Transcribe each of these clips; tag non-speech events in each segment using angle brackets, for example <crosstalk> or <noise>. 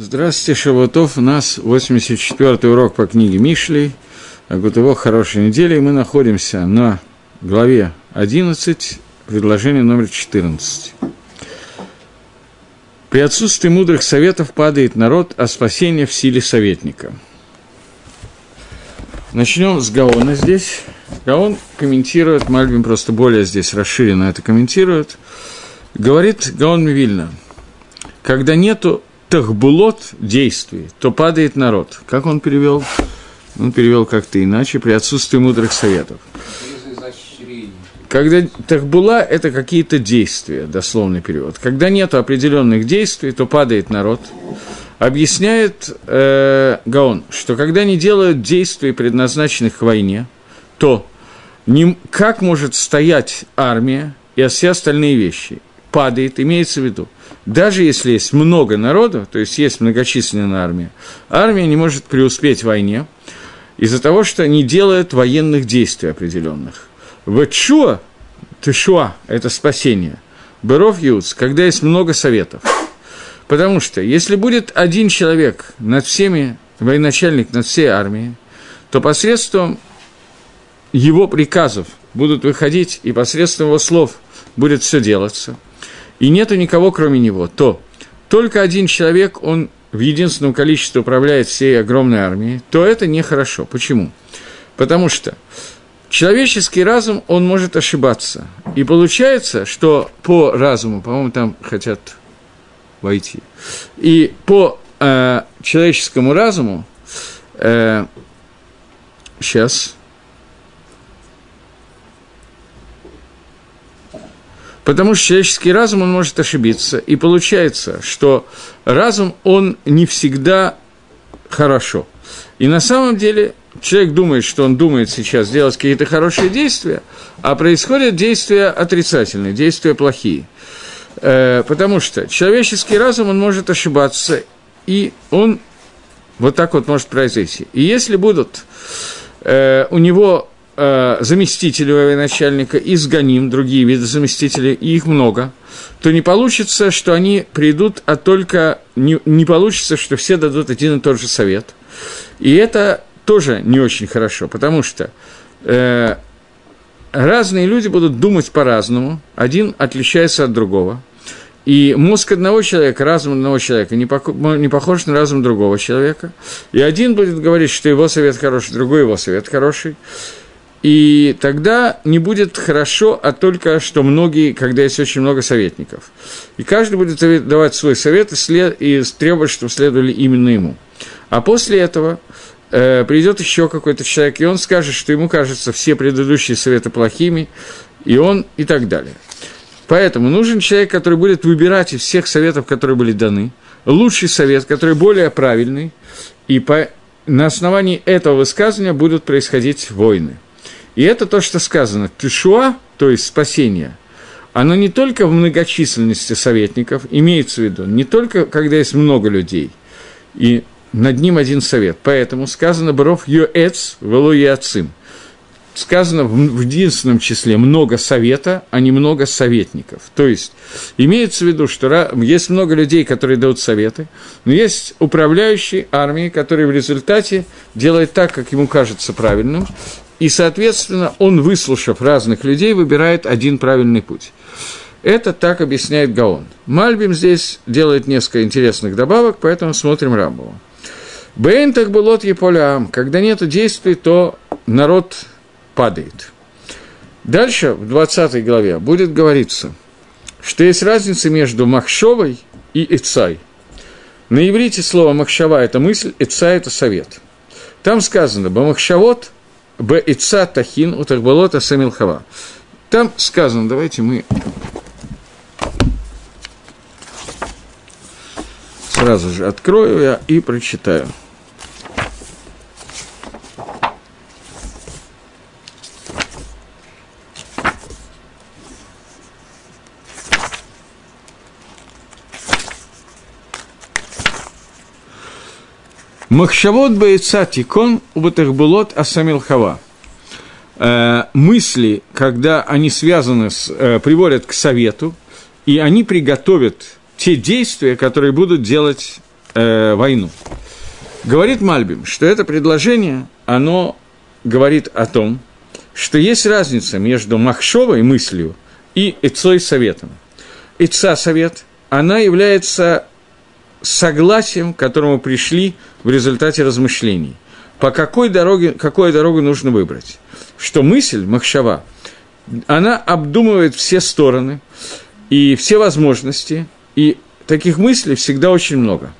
Здравствуйте, Шавутов. У нас 84-й урок по книге Мишли. Агутово хорошей недели. И мы находимся на главе 11, предложение номер 14. При отсутствии мудрых советов падает народ, а спасение в силе советника. Начнем с Гаона здесь. Гаон комментирует, Мальбим просто более здесь расширенно это комментирует. Говорит Гаон Мивильна, когда нету тахбулот действий, то падает народ. Как он перевел? Он перевел как-то иначе, при отсутствии мудрых советов. Когда тахбула – это какие-то действия, дословный перевод. Когда нет определенных действий, то падает народ. Объясняет э, Гаон, что когда не делают действий, предназначенных к войне, то не, как может стоять армия и все остальные вещи? Падает, имеется в виду. Даже если есть много народу, то есть есть многочисленная армия, армия не может преуспеть в войне из-за того, что не делает военных действий определенных. Вэчуа, тышуа – это спасение. Быров Юц, когда есть много советов. Потому что если будет один человек над всеми, военачальник над всей армией, то посредством его приказов будут выходить, и посредством его слов будет все делаться, и нету никого, кроме него, то только один человек, он в единственном количестве управляет всей огромной армией, то это нехорошо. Почему? Потому что человеческий разум, он может ошибаться. И получается, что по разуму, по-моему, там хотят войти, и по э, человеческому разуму, э, сейчас, Потому что человеческий разум, он может ошибиться. И получается, что разум, он не всегда хорошо. И на самом деле человек думает, что он думает сейчас сделать какие-то хорошие действия, а происходят действия отрицательные, действия плохие. Э, потому что человеческий разум, он может ошибаться, и он вот так вот может произойти. И если будут э, у него э, заместителей военачальника, изгоним, другие виды заместителей, и их много, то не получится, что они придут, а только не, не получится, что все дадут один и тот же совет. И это тоже не очень хорошо, потому что э, разные люди будут думать по-разному, один отличается от другого. И мозг одного человека, разум одного человека не, не похож на разум другого человека. И один будет говорить, что его совет хороший, другой его совет хороший. И тогда не будет хорошо, а только что многие, когда есть очень много советников. И каждый будет давать свой совет и, след, и требовать, чтобы следовали именно ему. А после этого э, придет еще какой-то человек, и он скажет, что ему кажется все предыдущие советы плохими, и он и так далее. Поэтому нужен человек, который будет выбирать из всех советов, которые были даны, лучший совет, который более правильный, и по, на основании этого высказывания будут происходить войны – и это то, что сказано. Тишуа, то есть спасение, оно не только в многочисленности советников, имеется в виду, не только когда есть много людей, и над ним один совет. Поэтому сказано «Бров юэц велу яцим». Сказано в единственном числе много совета, а не много советников. То есть, имеется в виду, что есть много людей, которые дают советы, но есть управляющий армией, который в результате делает так, как ему кажется правильным, и, соответственно, он, выслушав разных людей, выбирает один правильный путь. Это так объясняет Гаон. Мальбим здесь делает несколько интересных добавок, поэтому смотрим Рамбова. Бейн так было Еполям. Когда нет действий, то народ падает. Дальше, в 20 главе, будет говориться, что есть разница между Махшовой и Ицай. На иврите слово Махшава – это мысль, Ицай – это совет. Там сказано «Бамахшавот» Б Ица Тахин у Тахбалота Самилхава. Там сказано, давайте мы сразу же открою я и прочитаю. Махшавод бойца тикон убатахбулот асамил хава. Э, мысли, когда они связаны с, э, приводят к совету, и они приготовят те действия, которые будут делать э, войну. Говорит Мальбим, что это предложение, оно говорит о том, что есть разница между махшовой мыслью и Ицой советом. Ица совет, она является согласием, к которому пришли в результате размышлений. По какой дороге, какую дорогу нужно выбрать. Что мысль, махшава, она обдумывает все стороны и все возможности, и таких мыслей всегда очень много.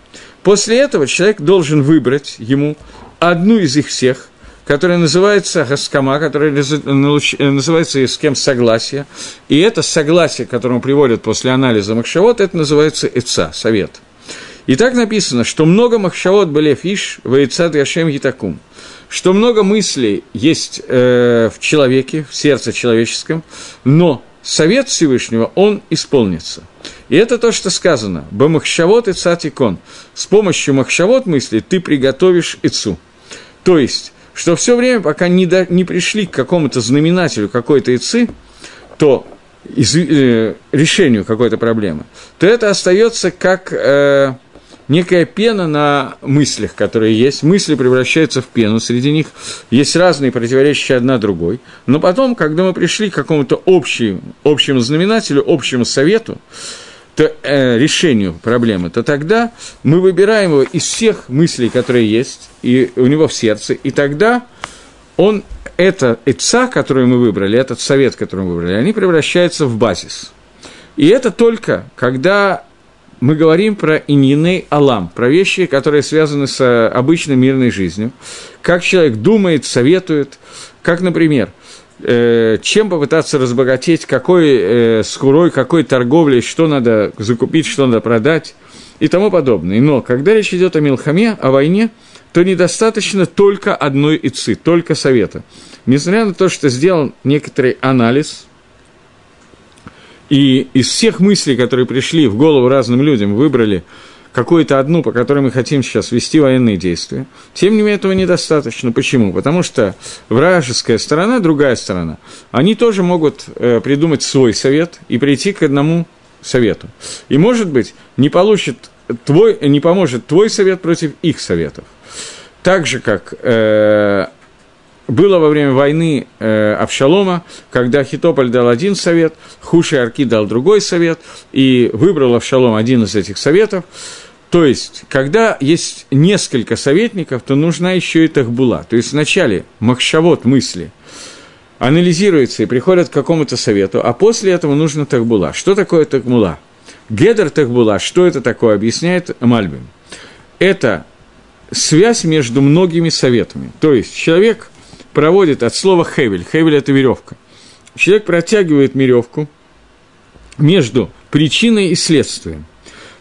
После этого человек должен выбрать ему одну из их всех, которая называется Гаскама, которая называется с кем согласие. И это согласие, к которому приводят после анализа Махшавод, это называется Эца, совет. И так написано, что много Махшавод были фиш в Эца Яшем Гитакум что много мыслей есть э, в человеке, в сердце человеческом, но совет Всевышнего, он исполнится. И это то, что сказано. Бамахшавот и цатикон. С помощью махшавот мысли ты приготовишь ицу. То есть, что все время, пока не, до, не пришли к какому-то знаменателю какой-то ицы, то из, э, решению какой-то проблемы, то это остается как э, некая пена на мыслях, которые есть. Мысли превращаются в пену, среди них есть разные, противоречащие одна другой. Но потом, когда мы пришли к какому-то общему, общему знаменателю, общему совету, то, э, решению проблемы, то тогда мы выбираем его из всех мыслей, которые есть и у него в сердце, и тогда он, это отца, которую мы выбрали, этот совет, который мы выбрали, они превращаются в базис. И это только когда мы говорим про иньиней алам, про вещи, которые связаны с э, обычной мирной жизнью. Как человек думает, советует, как, например, э, чем попытаться разбогатеть, какой э, скурой, какой торговлей, что надо закупить, что надо продать и тому подобное. Но когда речь идет о Милхаме, о войне, то недостаточно только одной ицы, только совета. Несмотря на то, что сделан некоторый анализ – и из всех мыслей, которые пришли в голову разным людям, выбрали какую-то одну, по которой мы хотим сейчас вести военные действия. Тем не менее, этого недостаточно. Почему? Потому что вражеская сторона, другая сторона, они тоже могут э, придумать свой совет и прийти к одному совету. И, может быть, не получит твой, не поможет твой совет против их советов. Так же, как э, было во время войны э, Авшалома, когда Хитополь дал один совет, Хуши Арки дал другой совет, и выбрал Авшалом один из этих советов. То есть, когда есть несколько советников, то нужна еще и тахбула. То есть, вначале махшавод мысли анализируется и приходят к какому-то совету, а после этого нужно тахбула. Что такое тахбула? Гедер тахбула, что это такое, объясняет Мальбим. Это связь между многими советами. То есть, человек – проводит от слова хевель. Хевель – это веревка. Человек протягивает веревку между причиной и следствием.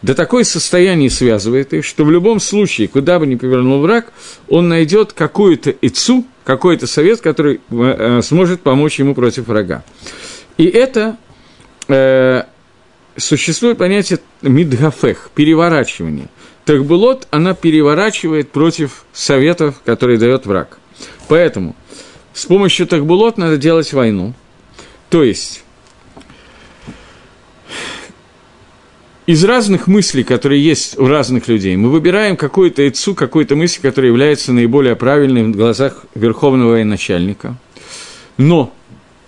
До такое состояние связывает их, что в любом случае, куда бы ни повернул враг, он найдет какую-то ицу, какой-то совет, который э, э, сможет помочь ему против врага. И это э, существует понятие мидгафех, переворачивание. Тахбулот, она переворачивает против советов, которые дает враг. Поэтому с помощью Тахбулот надо делать войну. То есть, из разных мыслей, которые есть у разных людей, мы выбираем какую-то яйцу, какую-то мысль, которая является наиболее правильной в глазах верховного военачальника. Но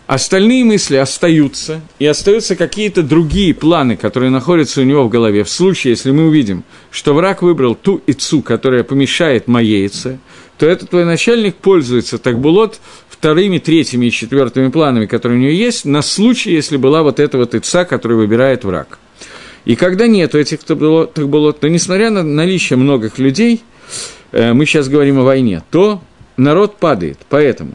остальные мысли остаются, и остаются какие-то другие планы, которые находятся у него в голове. В случае, если мы увидим, что враг выбрал ту ицу, которая помешает моей яйце, то этот твой начальник пользуется так булот вторыми, третьими и четвертыми планами, которые у него есть, на случай, если была вот эта вот ица, которую выбирает враг. И когда нету этих такбулот, то несмотря на наличие многих людей, э, мы сейчас говорим о войне, то народ падает. Поэтому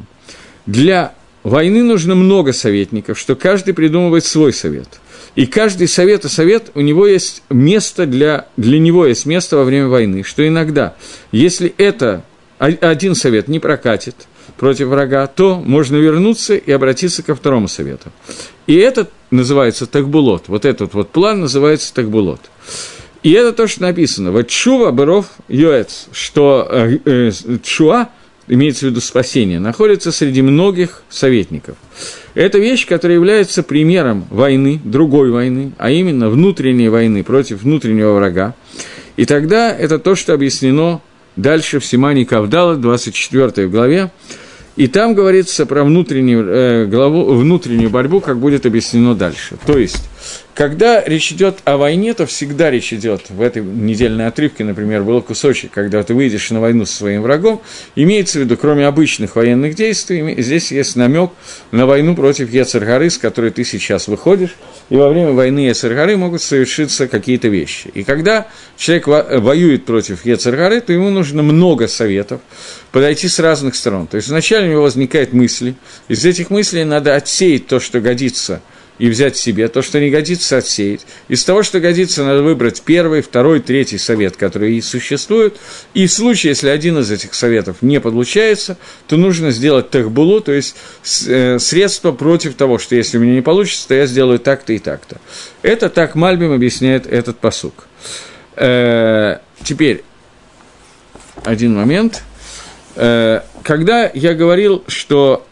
для войны нужно много советников, что каждый придумывает свой совет. И каждый совет и совет, у него есть место для, для него есть место во время войны, что иногда, если это один совет не прокатит против врага, то можно вернуться и обратиться ко второму совету. И этот называется такбулот. Вот этот вот план называется такбулот. И это то, что написано. Вот чува быров юэц, что э, э, чуа, имеется в виду спасение, находится среди многих советников. Это вещь, которая является примером войны, другой войны, а именно внутренней войны против внутреннего врага. И тогда это то, что объяснено дальше в Симане Кавдала, 24 главе, и там говорится про внутреннюю, э, главу, внутреннюю борьбу, как будет объяснено дальше. То есть, когда речь идет о войне, то всегда речь идет, в этой недельной отрывке, например, был кусочек, когда ты выйдешь на войну со своим врагом, имеется в виду, кроме обычных военных действий, здесь есть намек на войну против Ецаргары, с которой ты сейчас выходишь, и во время войны Ецаргары могут совершиться какие-то вещи. И когда человек воюет против Ецаргары, то ему нужно много советов, подойти с разных сторон. То есть вначале у него возникают мысли, из этих мыслей надо отсеять то, что годится – и взять себе, то, что не годится, отсеять. Из того, что годится, надо выбрать первый, второй, третий совет, которые и существуют. И в случае, если один из этих советов не получается, то нужно сделать техбулу, то есть э, средство против того, что если у меня не получится, то я сделаю так-то и так-то. Это так Мальбим объясняет этот посук. Э, теперь, один момент. Э, когда я говорил, что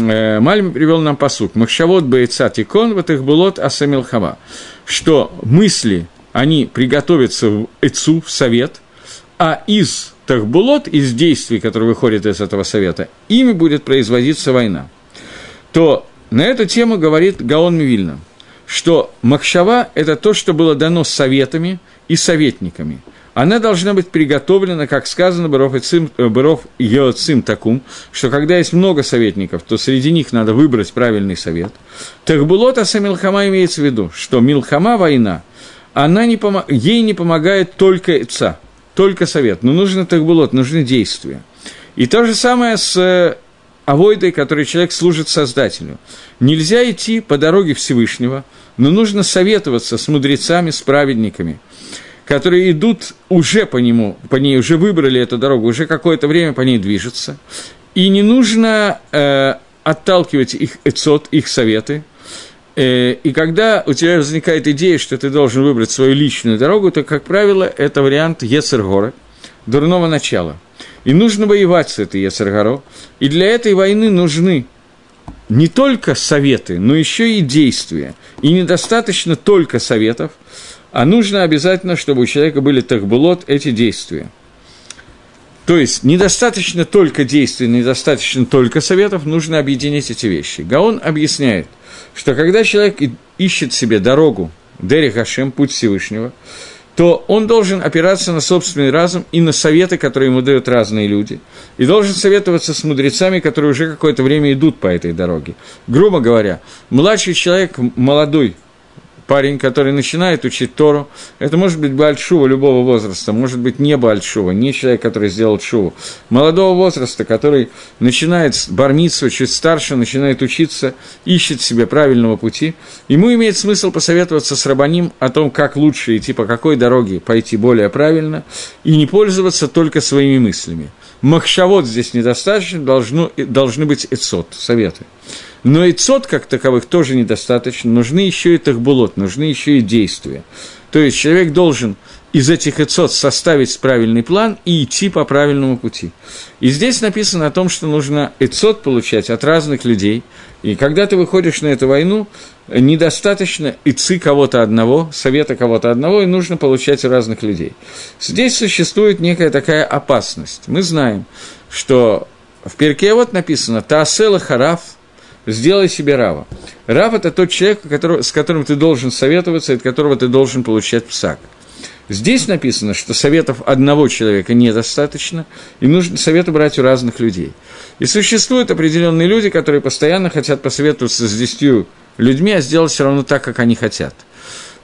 Мальм привел нам посук. Махшавод бейца тикон в этих булот асамилхама. Что мысли, они приготовятся в эцу, в совет, а из тахбулот, из действий, которые выходят из этого совета, ими будет производиться война. То на эту тему говорит Гаон Мивильна, что Махшава – это то, что было дано советами и советниками – она должна быть приготовлена, как сказано, Баров и Цим, э, Йоцим Такум, что когда есть много советников, то среди них надо выбрать правильный совет. Так Булотаса Милхама имеется в виду, что Милхама война, она не пом... ей не помогает только отца, только совет. Но нужно Тахбулот, нужны действия. И то же самое с э, авойдой, которой человек служит Создателю. Нельзя идти по дороге Всевышнего, но нужно советоваться с мудрецами, с праведниками – которые идут уже по нему, по ней уже выбрали эту дорогу, уже какое-то время по ней движутся. И не нужно э, отталкивать их эцот, их советы. Э, и когда у тебя возникает идея, что ты должен выбрать свою личную дорогу, то, как правило, это вариант Ецергора, дурного начала. И нужно воевать с этой Ецергаро. И для этой войны нужны не только советы, но еще и действия. И недостаточно только советов – а нужно обязательно, чтобы у человека были тахбулот, эти действия. То есть, недостаточно только действий, недостаточно только советов, нужно объединить эти вещи. Гаон объясняет, что когда человек ищет себе дорогу, Дери Хашем, путь Всевышнего, то он должен опираться на собственный разум и на советы, которые ему дают разные люди, и должен советоваться с мудрецами, которые уже какое-то время идут по этой дороге. Грубо говоря, младший человек, молодой, парень, который начинает учить Тору, это может быть Бальшува любого возраста, может быть не Бальшува, не человек, который сделал Шуву, молодого возраста, который начинает бармиться, чуть старше, начинает учиться, ищет себе правильного пути, ему имеет смысл посоветоваться с Рабаним о том, как лучше идти, по какой дороге пойти более правильно, и не пользоваться только своими мыслями. Махшавод здесь недостаточно, должно, должны быть эцот, советы. Но и цот как таковых тоже недостаточно, нужны еще и тахбулот, нужны еще и действия. То есть человек должен из этих эцот составить правильный план и идти по правильному пути. И здесь написано о том, что нужно эцот получать от разных людей. И когда ты выходишь на эту войну, недостаточно ицы кого-то одного, совета кого-то одного, и нужно получать разных людей. Здесь существует некая такая опасность. Мы знаем, что в перке вот написано «Таасела хараф», сделай себе рава. Рав – это тот человек, который, с которым ты должен советоваться, от которого ты должен получать псак. Здесь написано, что советов одного человека недостаточно, и нужно советы брать у разных людей. И существуют определенные люди, которые постоянно хотят посоветоваться с десятью людьми, а сделать все равно так, как они хотят.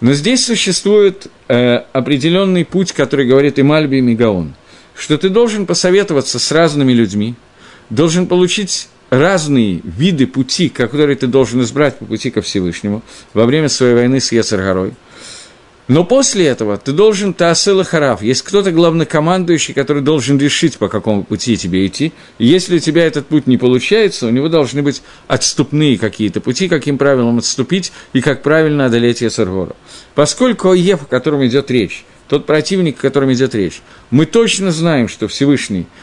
Но здесь существует э, определенный путь, который говорит и Мальби, и Мегаон, что ты должен посоветоваться с разными людьми, должен получить разные виды пути, которые ты должен избрать по пути ко Всевышнему во время своей войны с Ецаргорой. Но после этого ты должен Таасыла Хараф. Есть кто-то главнокомандующий, который должен решить, по какому пути тебе идти. И если у тебя этот путь не получается, у него должны быть отступные какие-то пути, каким правилам отступить и как правильно одолеть Ецаргору. Поскольку Оев, о котором идет речь, тот противник, о котором идет речь, мы точно знаем, что Всевышний –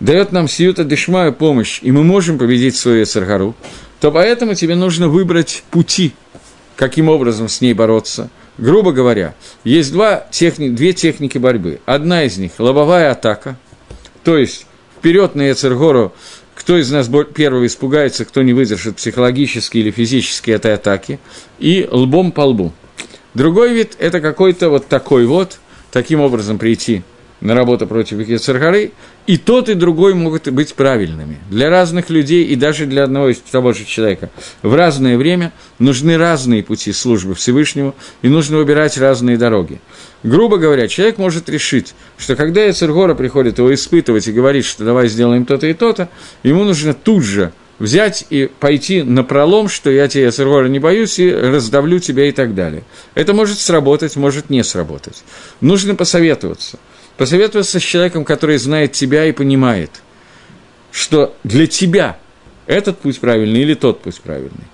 дает нам сиюта дешмаю помощь, и мы можем победить свою Эцаргару, то поэтому тебе нужно выбрать пути, каким образом с ней бороться, грубо говоря, есть два техни, две техники борьбы. Одна из них – лобовая атака, то есть вперед на Ецергору, кто из нас первый испугается, кто не выдержит психологически или физически этой атаки, и лбом по лбу. Другой вид – это какой-то вот такой вот, таким образом прийти на работу против Ецергоры, и тот, и другой могут быть правильными. Для разных людей и даже для одного и того же человека в разное время нужны разные пути службы Всевышнему, и нужно выбирать разные дороги. Грубо говоря, человек может решить, что когда Ецергора приходит его испытывать и говорит, что давай сделаем то-то и то-то, ему нужно тут же взять и пойти на пролом, что я тебя, Ецергора, не боюсь, и раздавлю тебя и так далее. Это может сработать, может не сработать. Нужно посоветоваться – посоветоваться с человеком, который знает тебя и понимает, что для тебя этот путь правильный или тот путь правильный.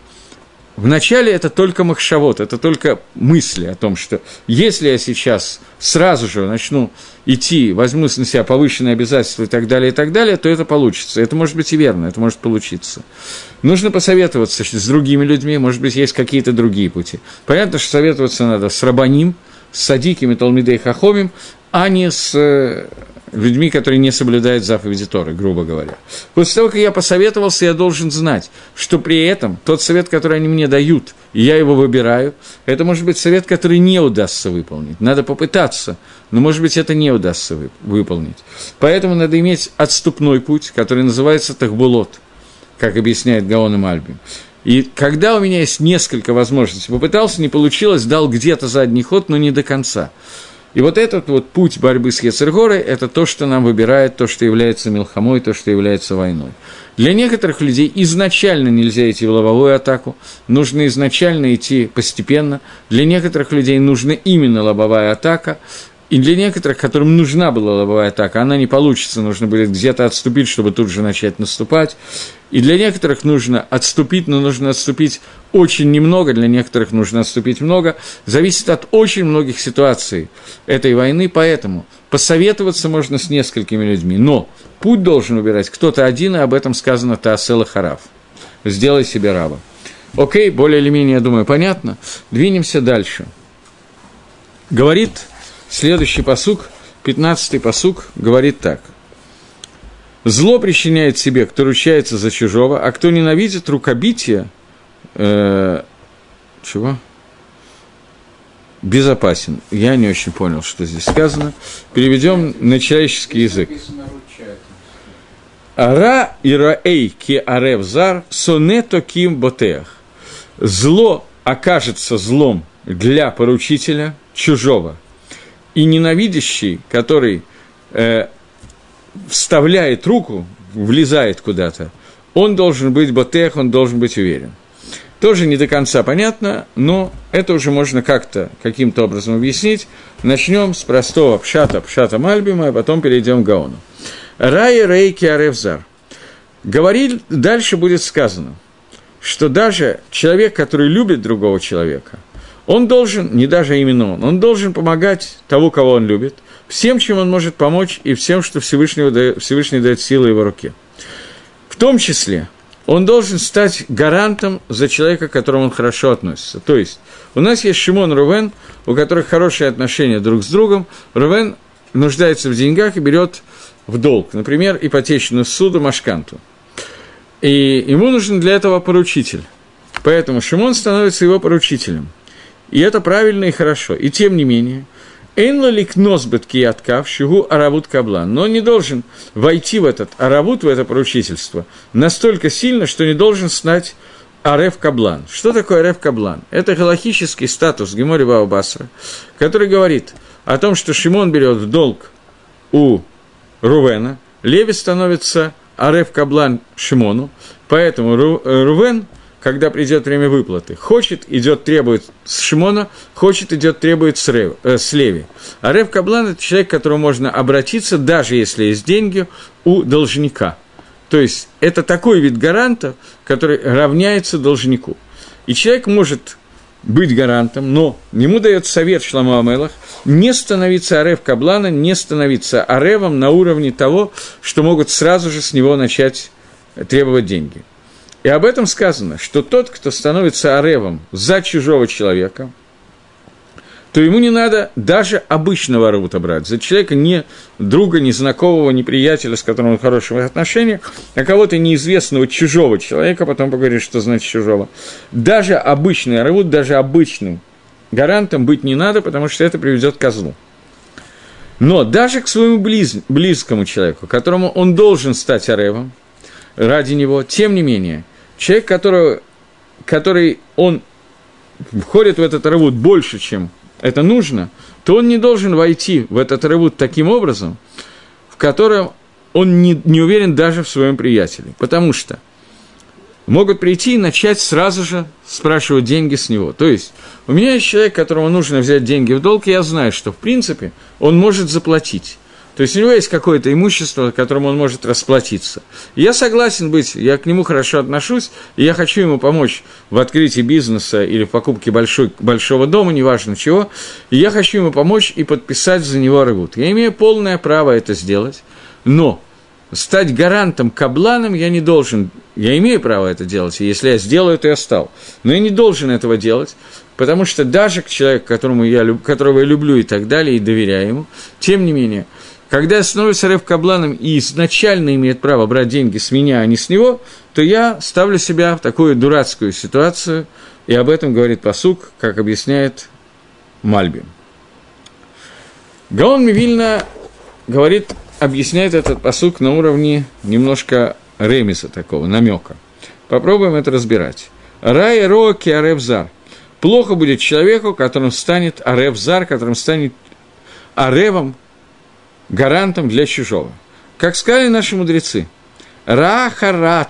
Вначале это только махшавод, это только мысли о том, что если я сейчас сразу же начну идти, возьму на себя повышенные обязательства и так далее, и так далее, то это получится. Это может быть и верно, это может получиться. Нужно посоветоваться с другими людьми, может быть, есть какие-то другие пути. Понятно, что советоваться надо с Рабаним, с Садиками, Талмидей Хахомим, а не с э, людьми, которые не соблюдают заповеди Торы, грубо говоря. После того, как я посоветовался, я должен знать, что при этом тот совет, который они мне дают, и я его выбираю, это может быть совет, который не удастся выполнить. Надо попытаться, но, может быть, это не удастся выполнить. Поэтому надо иметь отступной путь, который называется Тахбулот, как объясняет Гаон и Мальбим. И когда у меня есть несколько возможностей, попытался, не получилось, дал где-то задний ход, но не до конца – и вот этот вот путь борьбы с Ецергорой – это то, что нам выбирает, то, что является мелхамой, то, что является войной. Для некоторых людей изначально нельзя идти в лобовую атаку, нужно изначально идти постепенно. Для некоторых людей нужна именно лобовая атака, и для некоторых, которым нужна была лобовая атака, она не получится, нужно будет где-то отступить, чтобы тут же начать наступать. И для некоторых нужно отступить, но нужно отступить очень немного, для некоторых нужно отступить много. Зависит от очень многих ситуаций этой войны, поэтому посоветоваться можно с несколькими людьми. Но путь должен убирать кто-то один, и об этом сказано Таасела Хараф. Сделай себе раба. Окей, более или менее, я думаю, понятно. Двинемся дальше. Говорит следующий посук, 15-й посук, говорит так – Зло причиняет себе, кто ручается за чужого, а кто ненавидит рукобитие, э, чего? Безопасен. Я не очень понял, что здесь сказано. Переведем на человеческий язык. Ара ираэй ки арев зар сонето ким ботех. Зло окажется злом для поручителя чужого, и ненавидящий, который э, вставляет руку, влезает куда-то, он должен быть ботех, он должен быть уверен. Тоже не до конца понятно, но это уже можно как-то, каким-то образом объяснить. Начнем с простого пшата, пшата Мальбима, а потом перейдем к Гаону. Рай рейки аревзар. Говорит, дальше будет сказано, что даже человек, который любит другого человека, он должен, не даже именно он, он должен помогать того, кого он любит – всем, чем он может помочь, и всем, что Всевышний дает, Всевышний дает силы его руке. В том числе он должен стать гарантом за человека, к которому он хорошо относится. То есть у нас есть Шимон Рувен, у которых хорошие отношения друг с другом. Рувен нуждается в деньгах и берет в долг, например, ипотечную суду Машканту. И ему нужен для этого поручитель. Поэтому Шимон становится его поручителем. И это правильно и хорошо. И тем не менее – Эйнлалик носбет кияткав шигу аравут каблан. Но он не должен войти в этот аравут, в это поручительство, настолько сильно, что не должен знать Ареф Каблан. Что такое Ареф Каблан? Это галахический статус Гемори Басра, который говорит о том, что Шимон берет в долг у Рувена, Леви становится Ареф Каблан Шимону, поэтому Рувен – когда придет время выплаты. Хочет, идет, требует с Шимона, хочет, идет, требует с, Рев, э, с Леви. А Рев Каблан – это человек, к которому можно обратиться, даже если есть деньги, у должника. То есть, это такой вид гаранта, который равняется должнику. И человек может быть гарантом, но ему дает совет Шламу Амелах не становиться Арев Каблана, не становиться Аревом на уровне того, что могут сразу же с него начать требовать деньги. И об этом сказано, что тот, кто становится аревом за чужого человека, то ему не надо даже обычного Равута брать. За человека не друга, не знакомого, не приятеля, с которым он в хороших отношениях, а кого-то неизвестного, чужого человека, потом поговоришь, что значит чужого. Даже обычный Равут, даже обычным гарантом быть не надо, потому что это приведет к козлу. Но даже к своему близ, близкому человеку, которому он должен стать аревом, ради него, тем не менее, человек, которого, который он входит в этот ревут больше, чем это нужно, то он не должен войти в этот ревут таким образом, в котором он не, не уверен даже в своем приятеле. Потому что могут прийти и начать сразу же спрашивать деньги с него. То есть, у меня есть человек, которому нужно взять деньги в долг, и я знаю, что, в принципе, он может заплатить. То есть у него есть какое-то имущество, которым он может расплатиться. Я согласен быть, я к нему хорошо отношусь, и я хочу ему помочь в открытии бизнеса или в покупке большой, большого дома, неважно чего, и я хочу ему помочь и подписать за него рывут. Я имею полное право это сделать, но стать гарантом кабланом я не должен, я имею право это делать, и если я сделаю, то я стал. Но я не должен этого делать, потому что даже к человеку, которому я, которого я люблю и так далее, и доверяю ему, тем не менее, когда я становлюсь Рев Кабланом и изначально имеет право брать деньги с меня, а не с него, то я ставлю себя в такую дурацкую ситуацию, и об этом говорит посук, как объясняет Мальбим. Гаон Мивильна говорит объясняет этот посук на уровне немножко ремиса такого, намека. Попробуем это разбирать. Рай роки аревзар. Плохо будет человеку, которым станет аревзар, которым станет аревом, гарантом для чужого. Как сказали наши мудрецы, ра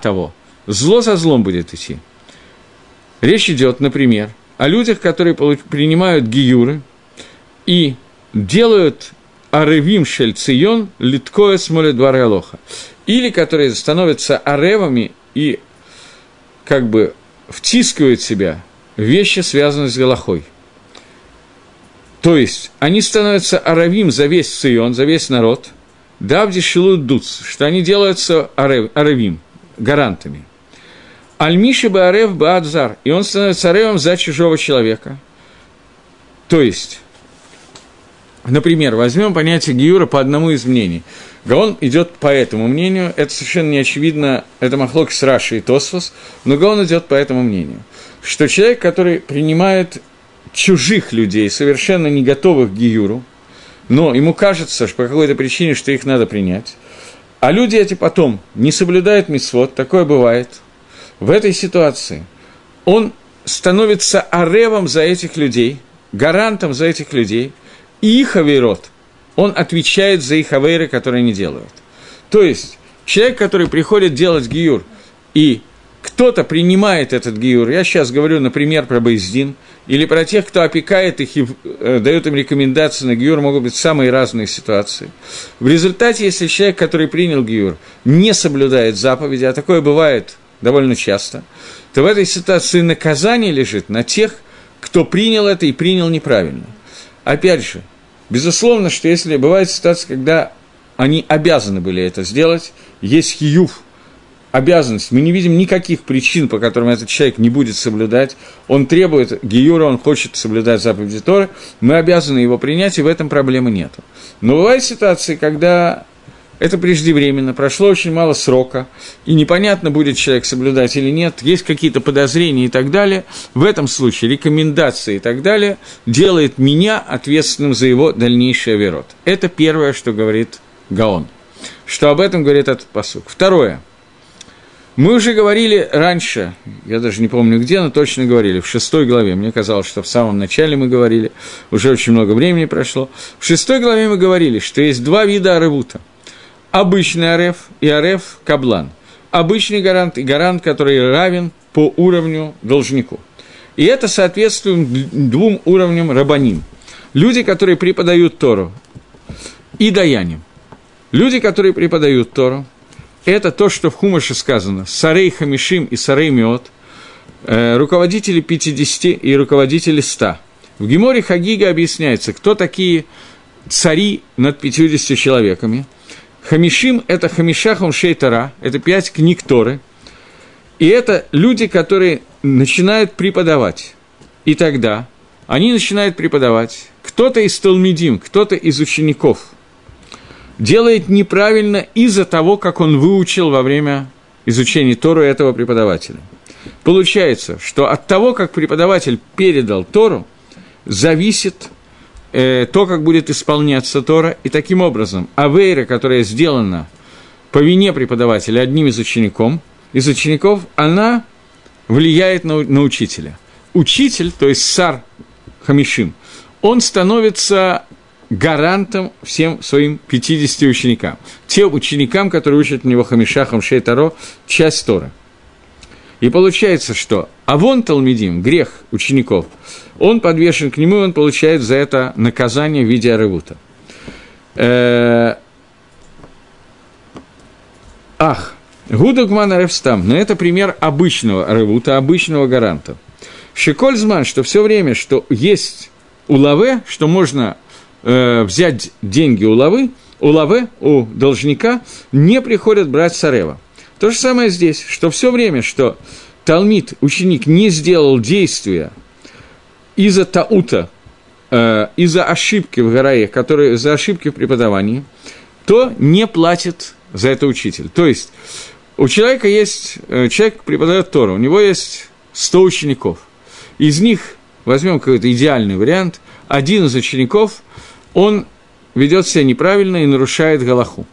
того, зло за злом будет идти. Речь идет, например, о людях, которые принимают гиюры и делают аревим шель цион литкоя смолет двора алоха. Или которые становятся аревами и как бы втискивают в себя вещи, связанные с Галахой. То есть, они становятся аравим за весь Цион, за весь народ, давди шилут дуц, что они делаются аравим, гарантами. Альмиши бы арев баадзар, и он становится аревом за чужого человека. То есть, Например, возьмем понятие Гиюра по одному из мнений. Гаон идет по этому мнению, это совершенно не очевидно, это Махлок с Раши и Тосфос, но Гаон идет по этому мнению, что человек, который принимает чужих людей, совершенно не готовых к Гиюру, но ему кажется, что по какой-то причине, что их надо принять, а люди эти потом не соблюдают мисвод, такое бывает, в этой ситуации он становится аревом за этих людей, гарантом за этих людей – и их авейрот, он отвечает за их авейры, которые они делают. То есть, человек, который приходит делать гиюр, и кто-то принимает этот гиюр, я сейчас говорю, например, про Байздин, или про тех, кто опекает их и э, дает им рекомендации на гиюр, могут быть самые разные ситуации. В результате, если человек, который принял гиюр, не соблюдает заповеди, а такое бывает довольно часто, то в этой ситуации наказание лежит на тех, кто принял это и принял неправильно. Опять же, Безусловно, что если бывает ситуация, когда они обязаны были это сделать, есть хиюв, обязанность, мы не видим никаких причин, по которым этот человек не будет соблюдать, он требует гиюра, он хочет соблюдать заповеди Торы, мы обязаны его принять, и в этом проблемы нет. Но бывают ситуации, когда это преждевременно, прошло очень мало срока, и непонятно, будет человек соблюдать или нет, есть какие-то подозрения и так далее. В этом случае рекомендации и так далее делает меня ответственным за его дальнейший оверот. Это первое, что говорит Гаон. Что об этом говорит этот посук. Второе. Мы уже говорили раньше, я даже не помню где, но точно говорили, в шестой главе. Мне казалось, что в самом начале мы говорили, уже очень много времени прошло. В шестой главе мы говорили, что есть два вида аревута – обычный ареф и ареф каблан. Обычный гарант и гарант, который равен по уровню должнику. И это соответствует двум уровням рабаним. Люди, которые преподают Тору, и даяним. Люди, которые преподают Тору, это то, что в Хумаше сказано, Сарей Хамишим и Сарей Миот, э, руководители 50 и руководители 100. В Геморе Хагига объясняется, кто такие цари над 50 человеками – Хамишим – это Хамиша Хумшей Тара, это пять книг Торы. И это люди, которые начинают преподавать. И тогда они начинают преподавать. кто-то из Талмидим, кто-то из учеников делает неправильно из-за того, как он выучил во время изучения Тору этого преподавателя. Получается, что от того, как преподаватель передал Тору, зависит э, то, как будет исполняться Тора, и таким образом авейра, которая сделана по вине преподавателя одним из учеников, из учеников, она влияет на, на учителя. Учитель, то есть сар Хамишим, он становится гарантом всем своим 50 ученикам. Тем ученикам, которые учат у него Хамишахам Шейтаро, часть Тора. И получается, что Авон Талмидим, грех учеников, он подвешен к нему, и он получает за это наказание в виде аревута. Э, ах, Гудагман Аревстам, но это пример обычного аревута, обычного гаранта. Шикользман, что все время, что есть у лаве, что можно э, взять деньги у лавы, у лаве, у должника, не приходят брать сарева. То же самое здесь, что все время, что Талмит, ученик, не сделал действия из-за таута, э, из-за ошибки в Гарае, которые, из-за ошибки в преподавании, то не платит за это учитель. То есть у человека есть, э, человек преподает Тору, у него есть 100 учеников. Из них, возьмем какой-то идеальный вариант, один из учеников, он ведет себя неправильно и нарушает Галаху.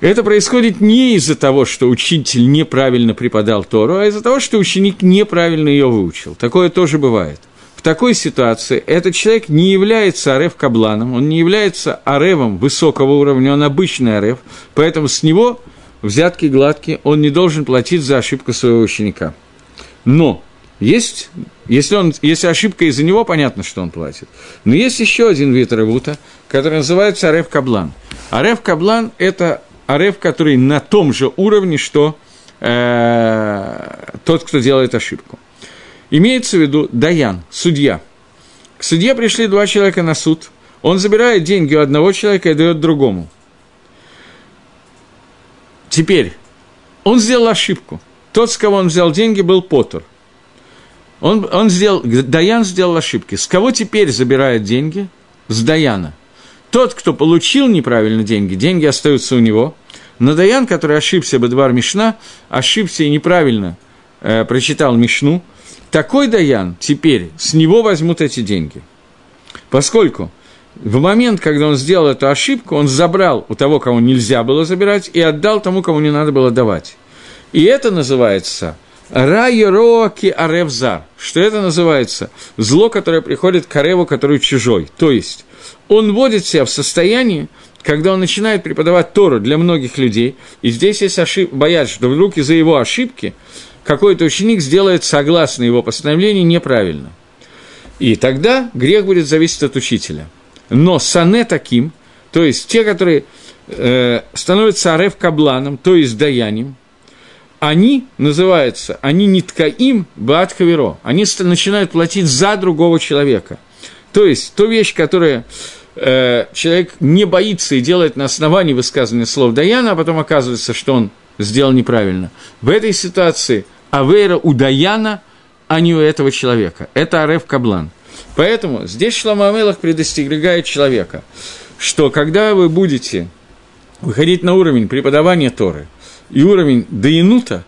Это происходит не из-за того, что учитель неправильно преподал Тору, а из-за того, что ученик неправильно ее выучил. Такое тоже бывает – такой ситуации этот человек не является арев кабланом, он не является аревом высокого уровня, он обычный арев, поэтому с него взятки гладкие, он не должен платить за ошибку своего ученика. Но есть, если, он, если ошибка из-за него, понятно, что он платит. Но есть еще один вид ревута, который называется арев каблан. Арев каблан – это арев, который на том же уровне, что э, тот, кто делает ошибку. Имеется в виду Даян, судья. К судье пришли два человека на суд. Он забирает деньги у одного человека и дает другому. Теперь, он сделал ошибку. Тот, с кого он взял деньги, был Поттер. Он, он сделал, Даян сделал ошибки. С кого теперь забирает деньги? С Даяна. Тот, кто получил неправильно деньги, деньги остаются у него. Но Даян, который ошибся, Бедвар Мишна, ошибся и неправильно э, прочитал Мишну – такой Даян теперь с него возьмут эти деньги. Поскольку в момент, когда он сделал эту ошибку, он забрал у того, кого нельзя было забирать, и отдал тому, кому не надо было давать. И это называется Райероаки Аревзар, что это называется зло, которое приходит к Ареву, который чужой. То есть он вводит себя в состояние, когда он начинает преподавать Тору для многих людей, и здесь есть ошиб... боязнь, что вдруг из-за его ошибки какой-то ученик сделает согласно его постановлению неправильно. И тогда грех будет зависеть от учителя. Но сане таким, то есть те, которые э, становятся арев кабланом, то есть даянием, они называются, они не ткаим баат хаверо, они начинают платить за другого человека. То есть, ту вещь, которая э, человек не боится и делает на основании высказывания слов Даяна, а потом оказывается, что он сделал неправильно. В этой ситуации Авейра у Даяна, а не у этого человека. Это Ареф Каблан. Поэтому здесь Шламамелах предостерегает человека, что когда вы будете выходить на уровень преподавания Торы и уровень Даинута,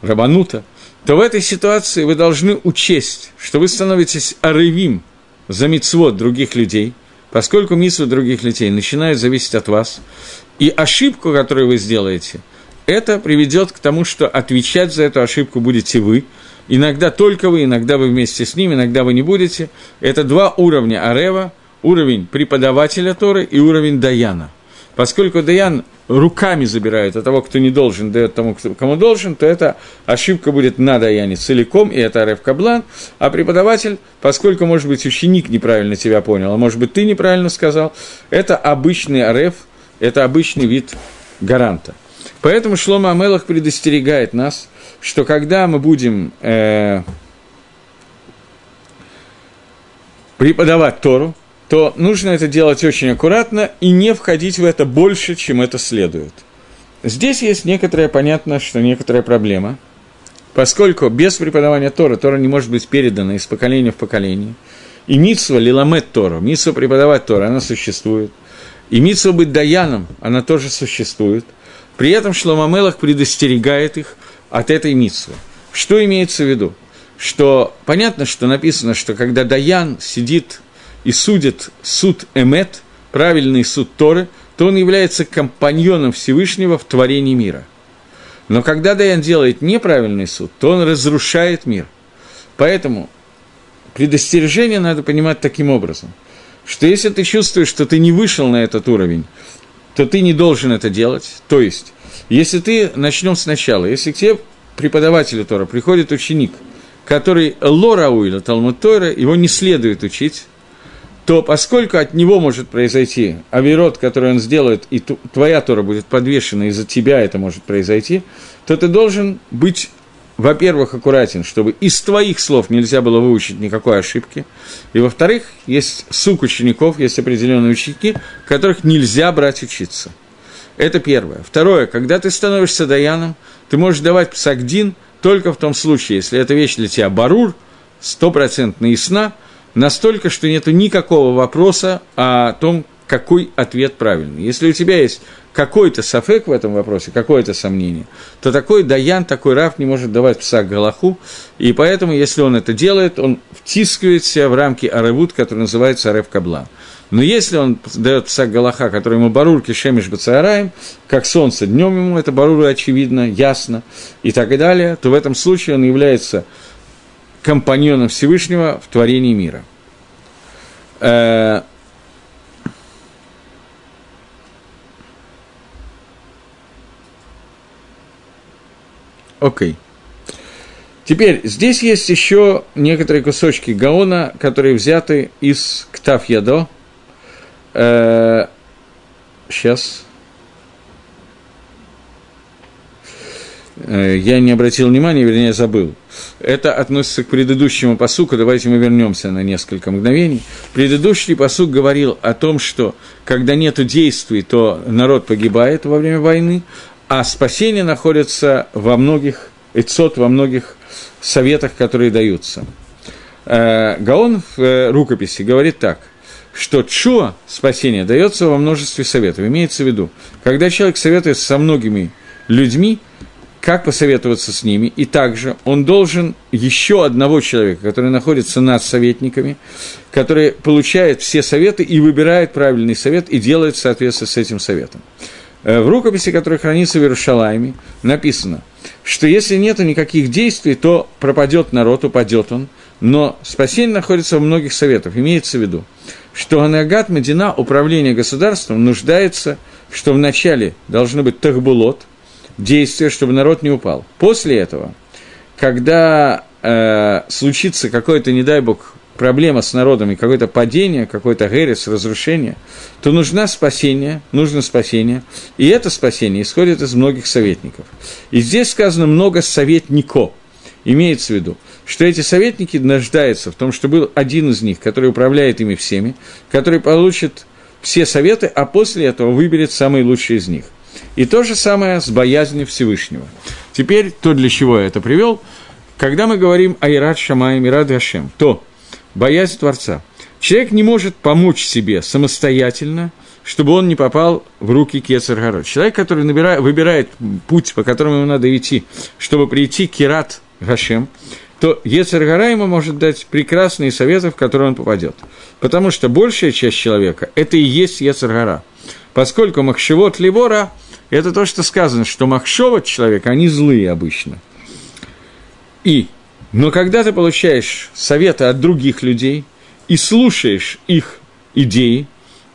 Рабанута, то в этой ситуации вы должны учесть, что вы становитесь аревим за мицвод других людей, поскольку митцвот других людей начинает зависеть от вас, и ошибку, которую вы сделаете – это приведет к тому, что отвечать за эту ошибку будете вы. Иногда только вы, иногда вы вместе с ним, иногда вы не будете. Это два уровня Арева, уровень преподавателя Торы и уровень Даяна. Поскольку Даян руками забирает от того, кто не должен, дает тому, кому должен, то эта ошибка будет на Даяне целиком, и это Арев Каблан, а преподаватель, поскольку, может быть, ученик неправильно тебя понял, а может быть, ты неправильно сказал, это обычный Арев, это обычный вид гаранта. Поэтому Шлома Амелах предостерегает нас, что когда мы будем э, преподавать Тору, то нужно это делать очень аккуратно и не входить в это больше, чем это следует. Здесь есть некоторая, понятно, что некоторая проблема, поскольку без преподавания Тора Тора не может быть передана из поколения в поколение. И митсва лиламет Тору, митсва преподавать Тору, она существует. И митсва быть даяном, она тоже существует. При этом Шломамелах предостерегает их от этой митсвы. Что имеется в виду? Что понятно, что написано, что когда Даян сидит и судит суд Эмет, правильный суд Торы, то он является компаньоном Всевышнего в творении мира. Но когда Даян делает неправильный суд, то он разрушает мир. Поэтому предостережение надо понимать таким образом, что если ты чувствуешь, что ты не вышел на этот уровень, то ты не должен это делать. То есть, если ты, начнем сначала, если к тебе преподавателю Тора приходит ученик, который лора уиля Талмуд Тора, его не следует учить, то поскольку от него может произойти авирот, который он сделает, и твоя Тора будет подвешена, из-за тебя это может произойти, то ты должен быть во-первых, аккуратен, чтобы из твоих слов нельзя было выучить никакой ошибки, и, во-вторых, есть сук учеников, есть определенные ученики, которых нельзя брать учиться. Это первое. Второе, когда ты становишься даяном, ты можешь давать псагдин только в том случае, если эта вещь для тебя барур, стопроцентно ясна, настолько, что нет никакого вопроса о том, какой ответ правильный. Если у тебя есть какой-то сафек в этом вопросе, какое-то сомнение, то такой даян, такой раф не может давать псак галаху, и поэтому, если он это делает, он втискивает себя в рамки аревут, который называется арев каблан. Но если он дает псак галаха, который ему барурки шемиш бацаараем, как солнце днем ему, это баруры очевидно, ясно, и так далее, то в этом случае он является компаньоном Всевышнего в творении мира. Э, Окей. Теперь, здесь есть еще некоторые кусочки гаона, которые взяты из Ктав Ядо. Э, сейчас. Э, я не обратил внимания, вернее, забыл. Это относится к предыдущему посуку, давайте мы вернемся на несколько мгновений. Предыдущий посук говорил о том, что когда нет действий, то народ погибает во время войны, а спасение находится во многих эцот, во многих советах, которые даются. Э, Гаон в э, рукописи говорит так, что чуа, спасение, дается во множестве советов. Имеется в виду, когда человек советуется со многими людьми, как посоветоваться с ними, и также он должен еще одного человека, который находится над советниками, который получает все советы и выбирает правильный совет и делает в соответствии с этим советом. Э, в рукописи, которая хранится в Иерушалайме, написано, что если нет никаких действий, то пропадет народ, упадет он, но спасение находится в многих советах. Имеется в виду, что Анагат Медина, управление государством, нуждается, что вначале должны быть тахбулот, действия, чтобы народ не упал. После этого, когда э, случится какое-то, не дай бог, проблема с народом и какое-то падение, какой-то герес, разрушение, то нужно спасение, нужно спасение, и это спасение исходит из многих советников. И здесь сказано много советников. Имеется в виду, что эти советники нуждаются в том, что был один из них, который управляет ими всеми, который получит все советы, а после этого выберет самый лучший из них. И то же самое с боязнью Всевышнего. Теперь то, для чего я это привел, когда мы говорим о Ират Шамаем, Ират Гашем, то боязнь Творца. Человек не может помочь себе самостоятельно, чтобы он не попал в руки Кецаргород. Человек, который набирает, выбирает путь, по которому ему надо идти, чтобы прийти к Кират Гашем, то Ецаргора ему может дать прекрасные советы, в которые он попадет. Потому что большая часть человека – это и есть Ецаргора. Поскольку Махшевот Ливора – это то, что сказано, что Махшевот человека, они злые обычно. И но когда ты получаешь советы от других людей и слушаешь их идеи,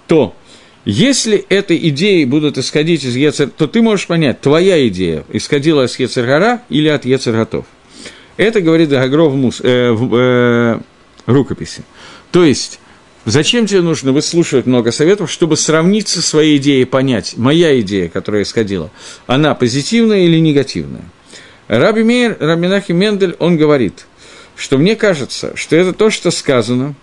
то если эти идеи будут исходить из Ецер, то ты можешь понять, твоя идея исходила из Ецергара или от Ецерготов. Это говорит Гагро в, мус, э, в э, рукописи. То есть, зачем тебе нужно выслушивать много советов, чтобы сравнить со своей идеей, понять, моя идея, которая исходила, она позитивная или негативная. Раби Мейер, Раби Нахи Мендель, он говорит, что мне кажется, что это то, что сказано,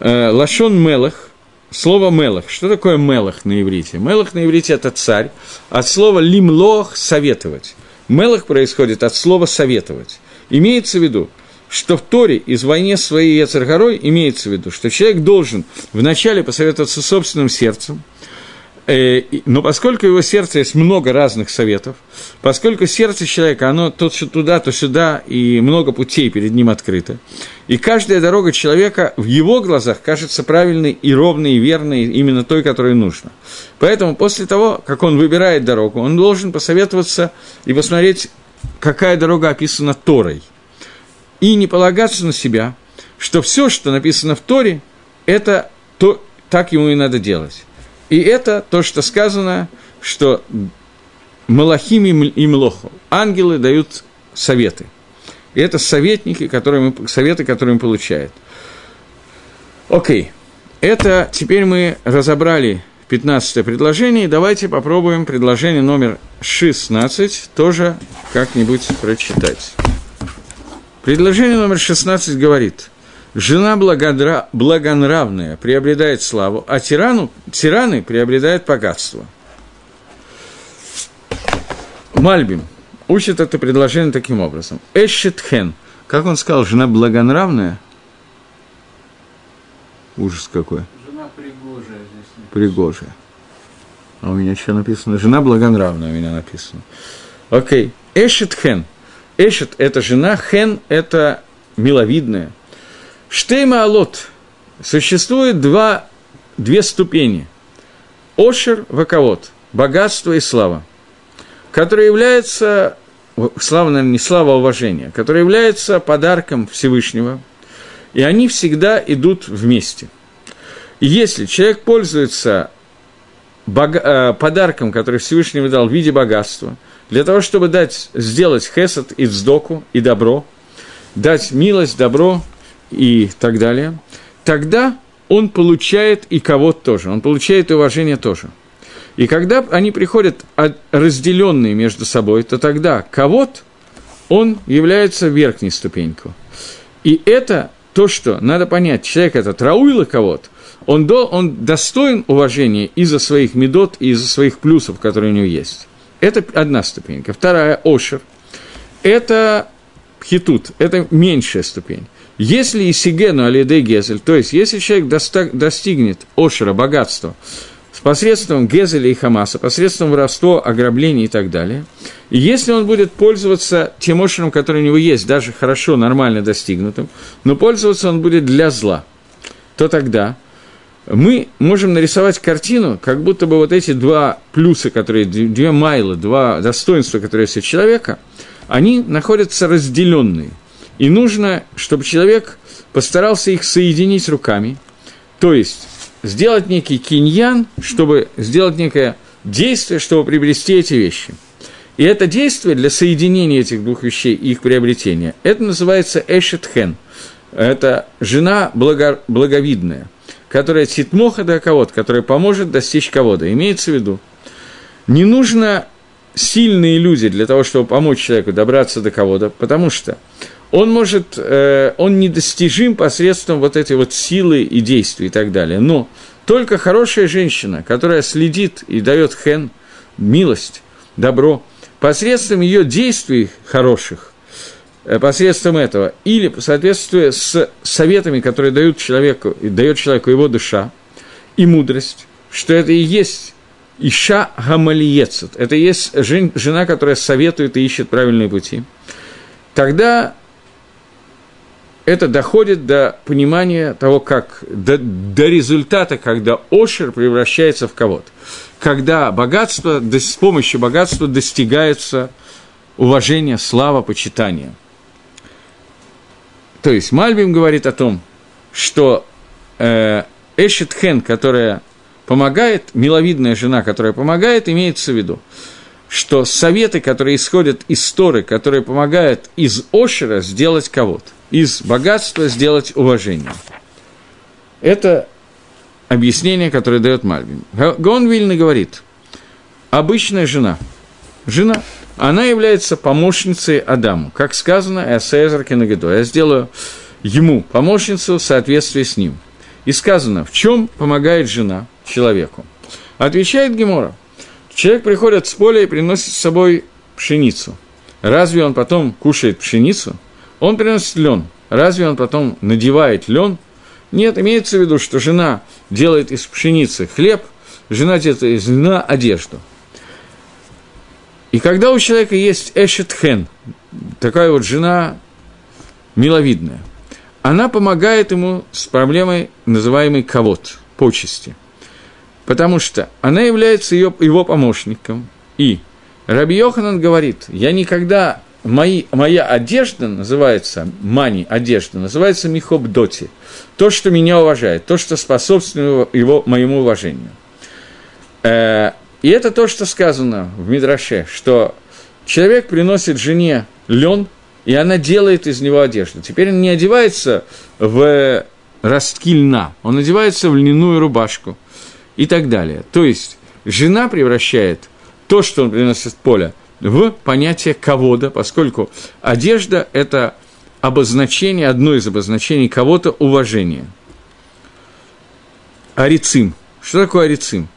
э, Лашон Мелах, слово Мелах. Что такое Мелах на иврите? Мелах на иврите – это царь, от слова лимлох – советовать. Мелах происходит от слова советовать. Имеется в виду, что в Торе из войне своей Яцергорой имеется в виду, что человек должен вначале посоветоваться собственным сердцем, э, но поскольку его сердце есть много разных советов, поскольку сердце человека, оно то туда, то сюда, и много путей перед ним открыто, и каждая дорога человека в его глазах кажется правильной и ровной, и верной, именно той, которой нужно. Поэтому после того, как он выбирает дорогу, он должен посоветоваться и посмотреть, какая дорога описана Торой – и не полагаться на себя, что все, что написано в Торе, это то, так ему и надо делать. И это то, что сказано, что Малахим и Млоху, ангелы дают советы. И это советники, которые мы, советы, которые мы получают. Окей, это теперь мы разобрали 15 предложение. Давайте попробуем предложение номер 16 тоже как-нибудь прочитать. Предложение номер 16 говорит, жена благодра... благонравная приобретает славу, а тирану... тираны приобретают богатство. Мальбим учит это предложение таким образом. Эшетхен, как он сказал, жена благонравная, ужас какой. Жена пригожая здесь. Пригожая. А у меня что написано? Жена благонравная у меня написано. Окей. Эшетхен – Эшет – это жена, хен – это миловидная. Штейма алот – существует два, две ступени. Ошер – ваковод – богатство и слава, которые являются, слава, наверное, не слава, а уважение, которые являются подарком Всевышнего, и они всегда идут вместе. И если человек пользуется бога, э, подарком, который Всевышний дал в виде богатства – для того, чтобы дать, сделать хесед и вздоку, и добро, дать милость, добро и так далее, тогда он получает и кого-то тоже, он получает и уважение тоже. И когда они приходят разделенные между собой, то тогда кого-то он является верхней ступенькой. И это то, что надо понять, человек этот Рауила кого-то, он, до, он достоин уважения из-за своих медот и из-за своих плюсов, которые у него есть. Это одна ступенька. Вторая – Ошер. Это Пхитут, это меньшая ступень. Если и Сигену Алиде Гезель, то есть если человек достигнет Ошера, богатства, с посредством Гезеля и Хамаса, посредством воровства, ограбления и так далее, и если он будет пользоваться тем Ошером, который у него есть, даже хорошо, нормально достигнутым, но пользоваться он будет для зла, то тогда мы можем нарисовать картину, как будто бы вот эти два плюса, которые, две майлы, два достоинства, которые есть у человека, они находятся разделенные. И нужно, чтобы человек постарался их соединить руками, то есть сделать некий киньян, чтобы сделать некое действие, чтобы приобрести эти вещи. И это действие для соединения этих двух вещей и их приобретения, это называется эшетхен. Это жена благо, благовидная – которая титмоха да кого-то, которая поможет достичь кого-то. Имеется в виду, не нужно сильные люди для того, чтобы помочь человеку добраться до кого-то, потому что он может, э, он недостижим посредством вот этой вот силы и действий и так далее. Но только хорошая женщина, которая следит и дает хен, милость, добро, посредством ее действий хороших, посредством этого, или соответствуя с советами, которые дают человеку, и дает человеку его душа, и мудрость, что это и есть Иша Гамалиецет, это и есть жена, которая советует и ищет правильные пути, тогда это доходит до понимания того, как до, до результата, когда Ошер превращается в кого-то. Когда богатство, с помощью богатства достигается уважение, слава, почитание – то есть Мальбим говорит о том, что э, Эшет Хен, которая помогает, миловидная жена, которая помогает, имеется в виду, что советы, которые исходят из Торы, которые помогают из Ошера сделать кого-то, из богатства сделать уважение. Это объяснение, которое дает Мальбим. Гон Вильны говорит, обычная жена, жена – она является помощницей Адаму. Как сказано, «Эсэзер кенегедо» – «Я сделаю ему помощницу в соответствии с ним». И сказано, в чем помогает жена человеку. Отвечает Гемора. Человек приходит с поля и приносит с собой пшеницу. Разве он потом кушает пшеницу? Он приносит лен. разве он потом надевает лен? Нет, имеется в виду, что жена делает из пшеницы хлеб, жена делает из льна одежду. И когда у человека есть эшетхен, такая вот жена миловидная, она помогает ему с проблемой, называемой ковод, почести. Потому что она является ее, его помощником. И Раби Йоханан говорит, я никогда, мои, моя одежда называется, мани, одежда, называется михобдоти, то, что меня уважает, то, что способствует его, моему уважению. Э, и это то, что сказано в Мидраше, что человек приносит жене лен, и она делает из него одежду. Теперь он не одевается в ростки льна, он одевается в льняную рубашку и так далее. То есть жена превращает то, что он приносит в поле, в понятие ковода, поскольку одежда – это обозначение, одно из обозначений кого-то уважения. Арицим. Что такое арицим?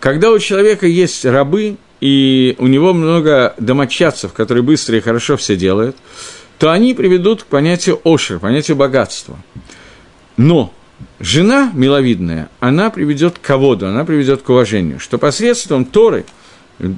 Когда у человека есть рабы, и у него много домочадцев, которые быстро и хорошо все делают, то они приведут к понятию ошер, понятию богатства. Но жена миловидная, она приведет к ководу, она приведет к уважению, что посредством Торы,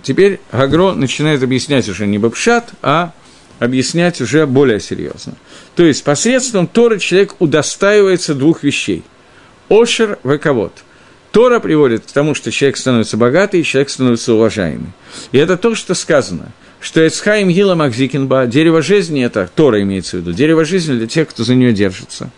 теперь Гагро начинает объяснять уже не бабшат, а объяснять уже более серьезно. То есть посредством Торы человек удостаивается двух вещей – ошер в ковод – Тора приводит к тому, что человек становится богатый, человек становится уважаемый. И это то, что сказано, что Эцхайм Гила Макзикинба, дерево жизни, это Тора имеется в виду, дерево жизни для тех, кто за нее держится.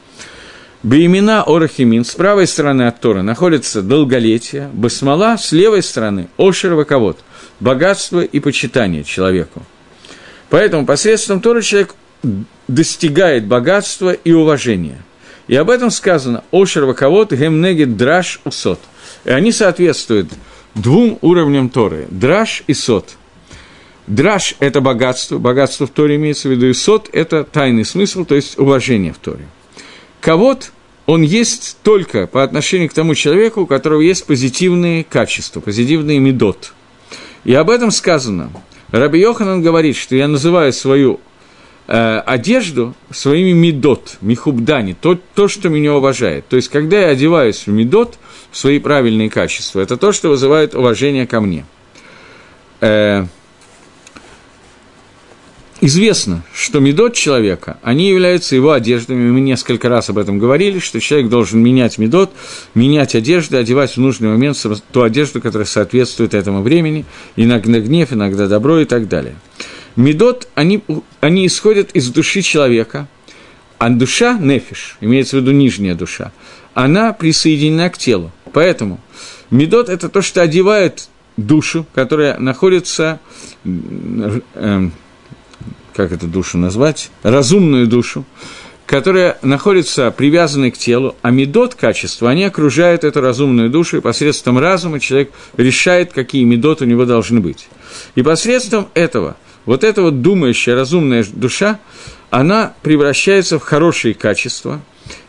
Беймина Орахимин, с правой стороны от Тора находится долголетие, Басмала, с левой стороны Ошер Ваковод, богатство и почитание человеку. Поэтому посредством Тора человек достигает богатства и уважения – и об этом сказано «Ошер ваковод гемнегит драш усот». И они соответствуют двум уровням Торы – драш и сот. Драш – это богатство, богатство в Торе имеется в виду, и сот – это тайный смысл, то есть уважение в Торе. Ковод, он есть только по отношению к тому человеку, у которого есть позитивные качества, позитивные медот. И об этом сказано. Раби Йоханан говорит, что я называю свою э, одежду своими медот, михубдани, то, то, что меня уважает. То есть, когда я одеваюсь в медот, в свои правильные качества, это то, что вызывает уважение ко мне. Э, Известно, что медот человека, они являются его одеждами. Мы несколько раз об этом говорили, что человек должен менять медот, менять одежду, одевать в нужный момент ту одежду, которая соответствует этому времени, иногда гнев, иногда добро и так далее. Медот, они, они исходят из души человека, а душа, нефиш, имеется в виду нижняя душа, она присоединена к телу. Поэтому медот – это то, что одевает душу, которая находится, э, как эту душу назвать, разумную душу, которая находится привязанной к телу, а медот качества, они окружают эту разумную душу, и посредством разума человек решает, какие медот у него должны быть. И посредством этого – вот эта вот думающая, разумная душа, она превращается в хорошие качества,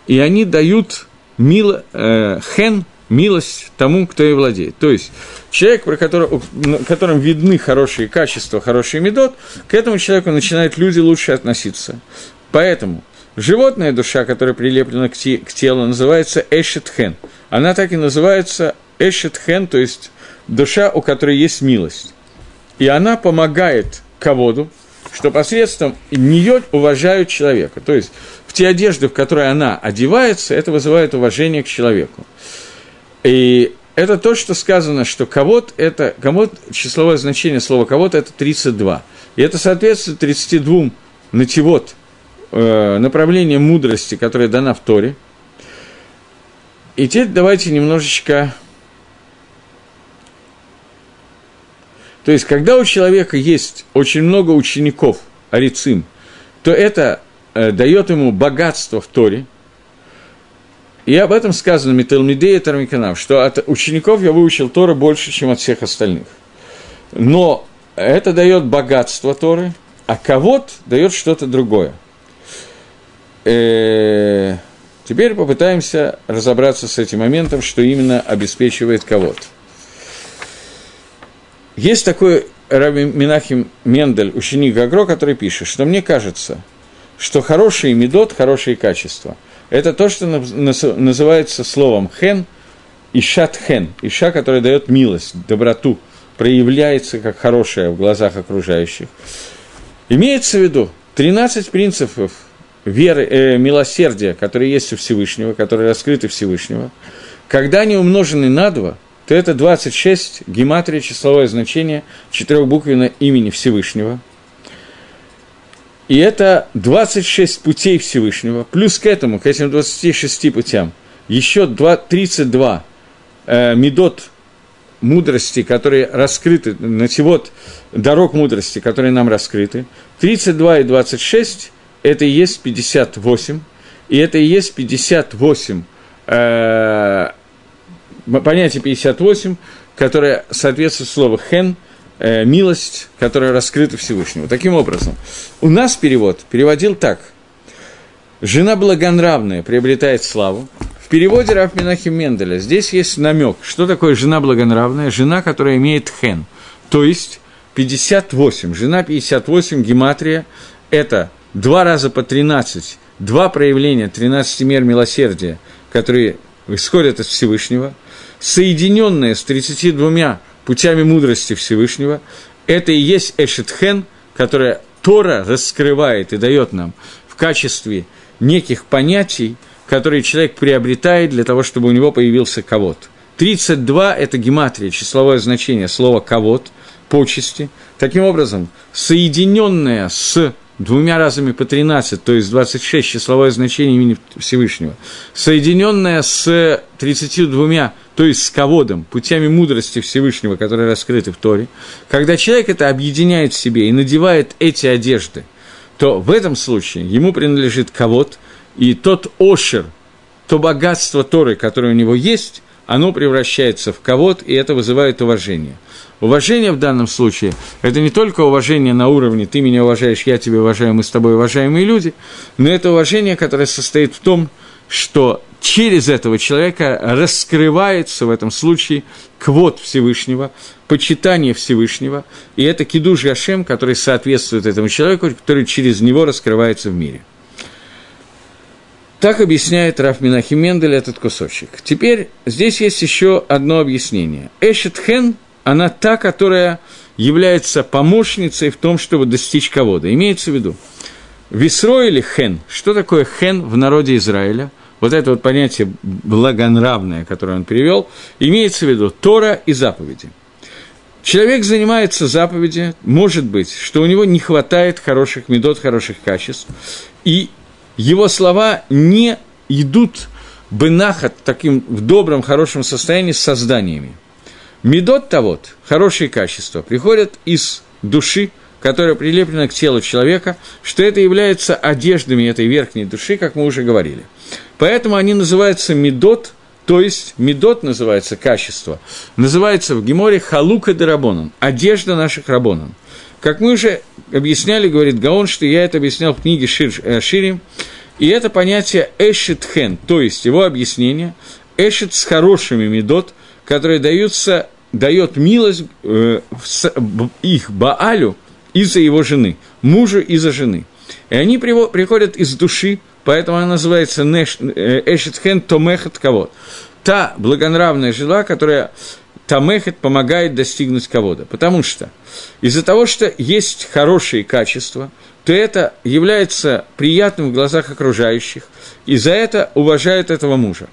и они дают мило, э, хен, милость тому, кто и владеет. То есть человек, про которого, которым видны хорошие качества, хороший медот, к этому человеку начинают люди лучше относиться. Поэтому животная душа, которая прилеплена к, те, к телу, называется эшетхен. Она так и называется эшетхен, то есть душа, у которой есть милость. И она помогает ководу, что посредством нее уважают человека. То есть в те одежды, в которые она одевается, это вызывает уважение к человеку. И это то, что сказано, что ковод – это, ковод, числовое значение слова ковод – это 32. И это соответствует 32 нативот, э, направления мудрости, которая дана в Торе. И теперь давайте немножечко То есть, когда у человека есть очень много учеников, арицим, то это э, дает ему богатство в Торе. И об этом сказано Мителмидея Тармиканав, что от учеников я выучил Тора больше, чем от всех остальных. Но это дает богатство Торы, а кого-то дает что-то другое. Э-э- теперь попытаемся разобраться с этим моментом, что именно обеспечивает кого-то. Есть такой Раби Минахим Мендель, ученик Гагро, который пишет, что мне кажется, что хорошие медот, хорошие качества, это то, что называется словом хен, ишат хен, иша, которая дает милость, доброту, проявляется как хорошая в глазах окружающих. Имеется в виду 13 принципов веры, э, милосердия, которые есть у Всевышнего, которые раскрыты Всевышнего, когда они умножены на два, то это 26 гематрия, числовое значение четырехбуквенного имени Всевышнего. И это 26 путей Всевышнего, плюс к этому, к этим 26 путям, еще 2, 32 э, медот мудрости, которые раскрыты, нативот дорог мудрости, которые нам раскрыты. 32 и 26 – это и есть 58, и это и есть 58, э, понятие 58, которое соответствует слову «хен», э, милость, которая раскрыта Всевышнему. Таким образом, у нас перевод переводил так. «Жена благонравная приобретает славу, переводе Раф Минахим Менделя здесь есть намек, что такое жена благонравная, жена, которая имеет хен, то есть 58, жена 58, гематрия, это два раза по 13, два проявления 13 мер милосердия, которые исходят от Всевышнего, соединенные с 32 путями мудрости Всевышнего, это и есть Эшетхен, которая Тора раскрывает и дает нам в качестве неких понятий, которые человек приобретает для того, чтобы у него появился ковод. 32 – это гематрия, числовое значение слова «ковод», почести. Таким образом, соединенная с двумя разами по 13, то есть 26 числовое значение имени Всевышнего, соединенная с 32, то есть с ководом, путями мудрости Всевышнего, которые раскрыты в Торе, когда человек это объединяет в себе и надевает эти одежды, то в этом случае ему принадлежит ковод, и тот ошер, то богатство Торы, которое у него есть, оно превращается в ковод, и это вызывает уважение. Уважение в данном случае – это не только уважение на уровне «ты меня уважаешь, я тебя уважаю, мы с тобой уважаемые люди», но это уважение, которое состоит в том, что через этого человека раскрывается в этом случае квот Всевышнего, почитание Всевышнего, и это кидуш Гашем, который соответствует этому человеку, который через него раскрывается в мире – так объясняет Раф Минахи Мендель этот кусочек. Теперь здесь есть еще одно объяснение. Эшет Хен, она та, которая является помощницей в том, чтобы достичь кого-то. Имеется в виду, Висро или Хен. Что такое Хен в народе Израиля? Вот это вот понятие благонравное, которое он привел, имеется в виду Тора и заповеди. Человек занимается заповеди, может быть, что у него не хватает хороших медот, хороших качеств, и его слова не идут бенахат таким в добром, хорошем состоянии с созданиями. Медот вот хорошие качества, приходят из души, которая прилеплена к телу человека, что это является одеждами этой верхней души, как мы уже говорили. Поэтому они называются медот, то есть медот называется качество, называется в Геморе халука де рабонан, одежда наших рабонан. Как мы уже объясняли, говорит Гаон, что я это объяснял в книге Шир, э, Ширим, и это понятие эшетхен, то есть его объяснение, эшет с хорошими медот, которые даются, дает милость э, их Баалю из-за его жены, мужу из-за жены. И они приходят из души, поэтому она называется э, эшетхен томехет кого Та благонравная жила, которая Тамехет помогает достигнуть кого-то. Потому что из-за того, что есть хорошие качества, то это является приятным в глазах окружающих, и за это уважают этого мужа.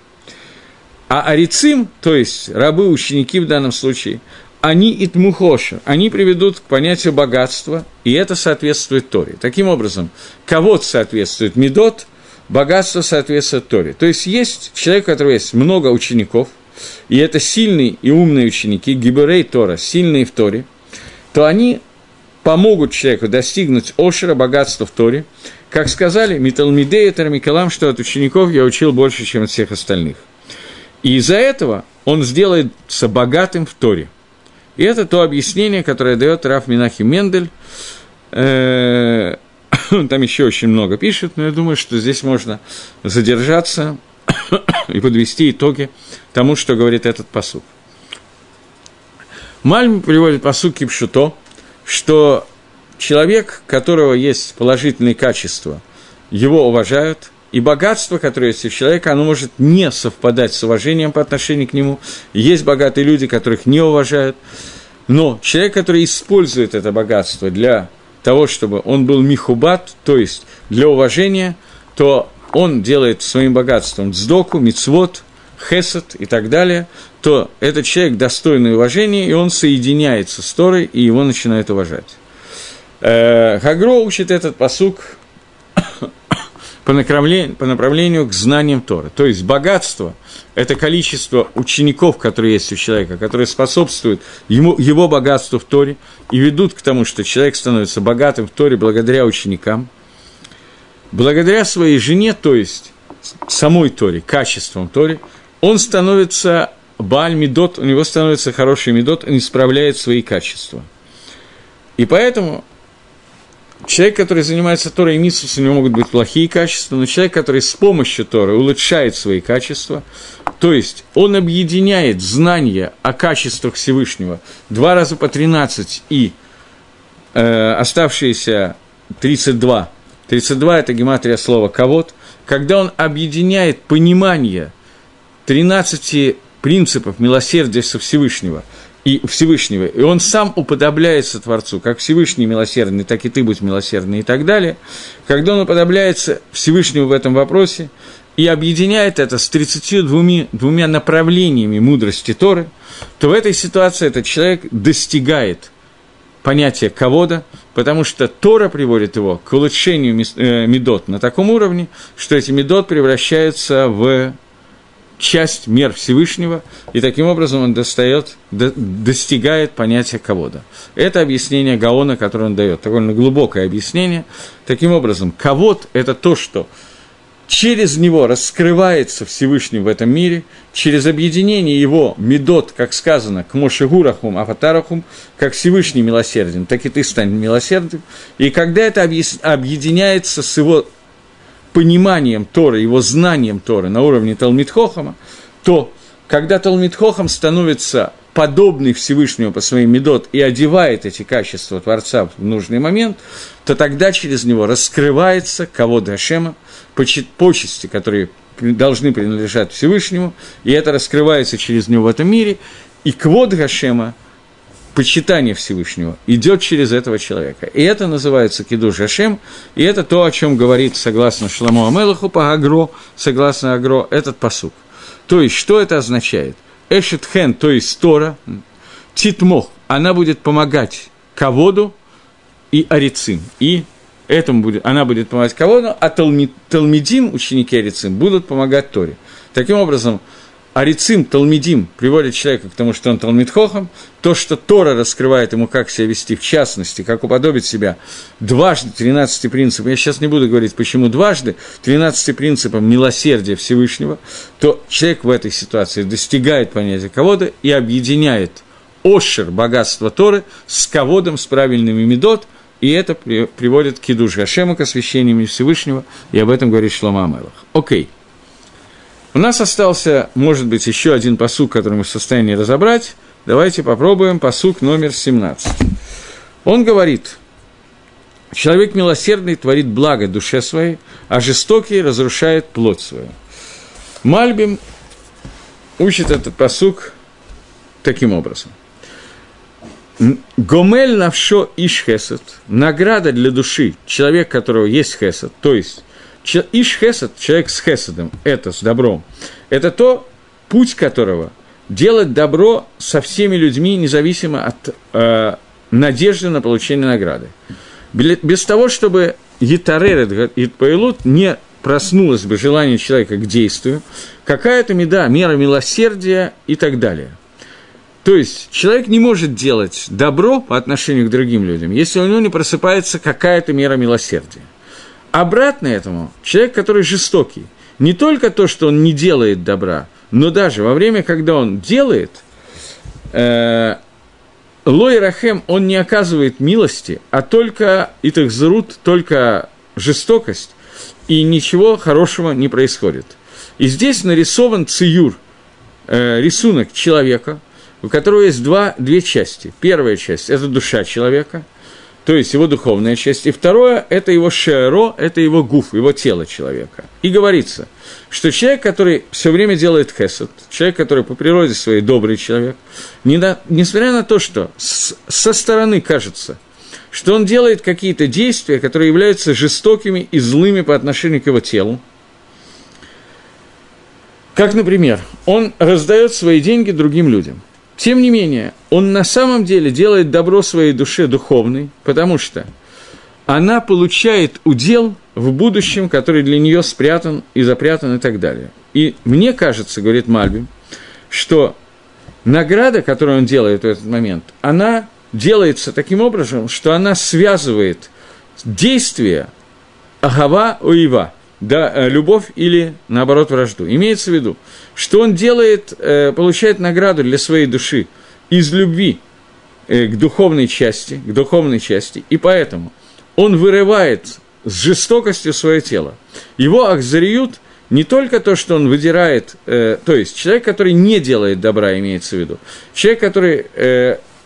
А арицим, то есть рабы, ученики в данном случае, они итмухоша, они приведут к понятию богатства, и это соответствует Торе. Таким образом, кого-то соответствует Медот, богатство соответствует Торе. То есть есть человек, у которого есть много учеников – и это сильные и умные ученики, гиберей Тора, сильные в Торе, то они помогут человеку достигнуть ошера, богатства в Торе. Как сказали, Миталмидея Тарамикалам, что от учеников я учил больше, чем от всех остальных. И из-за этого он сделается богатым в Торе. И это то объяснение, которое дает Раф Минахи Мендель. Э, <coughs> там еще очень много пишет, но я думаю, что здесь можно задержаться <coughs> и подвести итоги тому, что говорит этот посук. Мальм приводит посук Кипшуто, что человек, которого есть положительные качества, его уважают, и богатство, которое есть у человека, оно может не совпадать с уважением по отношению к нему. Есть богатые люди, которых не уважают. Но человек, который использует это богатство для того, чтобы он был михубат, то есть для уважения, то он делает своим богатством дздоку, мицвод, хесед и так далее, то этот человек достойный уважения, и он соединяется с Торой, и его начинают уважать. Э, Хагро учит этот посук <coughs> по направлению, по направлению к знаниям Торы. То есть богатство – это количество учеников, которые есть у человека, которые способствуют ему, его богатству в Торе и ведут к тому, что человек становится богатым в Торе благодаря ученикам, благодаря своей жене, то есть самой Торе, качеством Торе, он становится Бааль Медот, у него становится хороший Медот, он исправляет свои качества. И поэтому человек, который занимается Торой и Митсус, у него могут быть плохие качества, но человек, который с помощью Торы улучшает свои качества, то есть он объединяет знания о качествах Всевышнего два раза по 13 и э, оставшиеся 32. 32 – это гематрия слова «ковод», когда он объединяет понимание 13 принципов милосердия со Всевышнего – и Всевышнего, и он сам уподобляется Творцу, как Всевышний милосердный, так и ты будь милосердный и так далее, когда он уподобляется Всевышнему в этом вопросе и объединяет это с 32 двумя направлениями мудрости Торы, то в этой ситуации этот человек достигает понятия ковода, потому что Тора приводит его к улучшению э, медот на таком уровне, что эти медот превращаются в часть мер Всевышнего, и таким образом он достает, до, достигает понятия ковода. Это объяснение Гаона, которое он дает, довольно глубокое объяснение. Таким образом, ковод – это то, что через него раскрывается Всевышний в этом мире, через объединение его медот, как сказано, к Мошегурахум, Афатарахум, как Всевышний милосерден, так и ты стань милосердным. И когда это объединяется с его пониманием Торы, его знанием Торы на уровне Талмитхохама, то когда Талмитхохам становится подобный Всевышнему по своим медот и одевает эти качества Творца в нужный момент, то тогда через него раскрывается кого Дашема, почести, которые должны принадлежать Всевышнему, и это раскрывается через него в этом мире, и квод Гашема – почитание Всевышнего идет через этого человека. И это называется киду Жашем, и это то, о чем говорит, согласно Шламу Амелаху по Агро, согласно Агро, этот посук. То есть, что это означает? Эшет хен, то есть Тора, Титмох, она будет помогать Каводу и Арицим, и этому будет, она будет помогать Каводу, а Талмидим, ученики Арицим, будут помогать Торе. Таким образом, Арицим, Талмидим приводит человека к тому, что он Талмидхохом, то, что Тора раскрывает ему, как себя вести, в частности, как уподобить себя дважды 13 принципам, я сейчас не буду говорить, почему дважды, 13 принципам милосердия Всевышнего, то человек в этой ситуации достигает понятия кого-то и объединяет ошер, богатство Торы, с ководом, с правильными медот, и это приводит к Кидуш Гашему, к освящению Всевышнего, и об этом говорит Шлома Амелах. Окей. Okay. У нас остался, может быть, еще один посук, который мы в состоянии разобрать. Давайте попробуем посук номер 17. Он говорит, человек милосердный творит благо душе своей, а жестокий разрушает плоть свою. Мальбим учит этот посук таким образом. Гомель навшо иш награда для души, человек, которого есть хесед, то есть Иш хесед, человек с хеседом, это с добром, это то, путь которого делать добро со всеми людьми, независимо от э, надежды на получение награды. Без того, чтобы Гитаререт и Паилут не проснулось бы желание человека к действию, какая-то меда, мера милосердия и так далее. То есть человек не может делать добро по отношению к другим людям, если у него не просыпается какая-то мера милосердия. Обратно этому, человек, который жестокий, не только то, что он не делает добра, но даже во время, когда он делает, э, Лой Рахем, он не оказывает милости, а только Итахзрут, только жестокость, и ничего хорошего не происходит. И здесь нарисован циюр, э, рисунок человека, у которого есть два, две части. Первая часть – это душа человека – то есть его духовная часть, и второе – это его шеро, это его гуф, его тело человека. И говорится, что человек, который все время делает хесед, человек, который по природе своей добрый человек, не на, несмотря на то, что с, со стороны кажется, что он делает какие-то действия, которые являются жестокими и злыми по отношению к его телу, как, например, он раздает свои деньги другим людям – тем не менее, он на самом деле делает добро своей душе духовной, потому что она получает удел в будущем, который для нее спрятан и запрятан и так далее. И мне кажется, говорит Мальбим, что награда, которую он делает в этот момент, она делается таким образом, что она связывает действие Агава Уива – да, э, любовь или, наоборот, вражду. Имеется в виду, что он делает, э, получает награду для своей души из любви э, к духовной части, к духовной части, и поэтому он вырывает с жестокостью свое тело. Его ахзариют не только то, что он выдирает, то есть человек, который не делает добра, имеется в виду, человек, который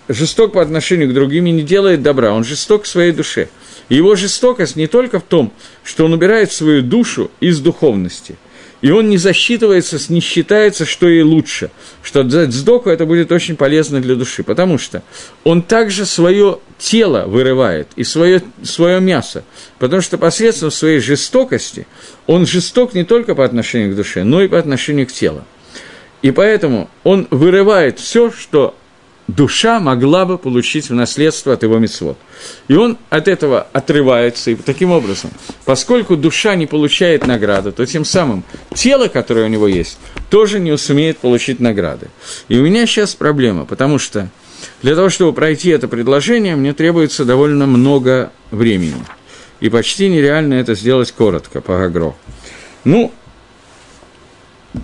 жесток по отношению к другим и не делает добра, он жесток к своей душе – его жестокость не только в том, что он убирает свою душу из духовности, и он не засчитывается, не считается, что ей лучше, что дать сдоку это будет очень полезно для души, потому что он также свое тело вырывает и свое, свое мясо, потому что посредством своей жестокости он жесток не только по отношению к душе, но и по отношению к телу. И поэтому он вырывает все, что душа могла бы получить в наследство от его мецвод. И он от этого отрывается, и таким образом, поскольку душа не получает награды, то тем самым тело, которое у него есть, тоже не сумеет получить награды. И у меня сейчас проблема, потому что для того, чтобы пройти это предложение, мне требуется довольно много времени. И почти нереально это сделать коротко, по агро. Ну,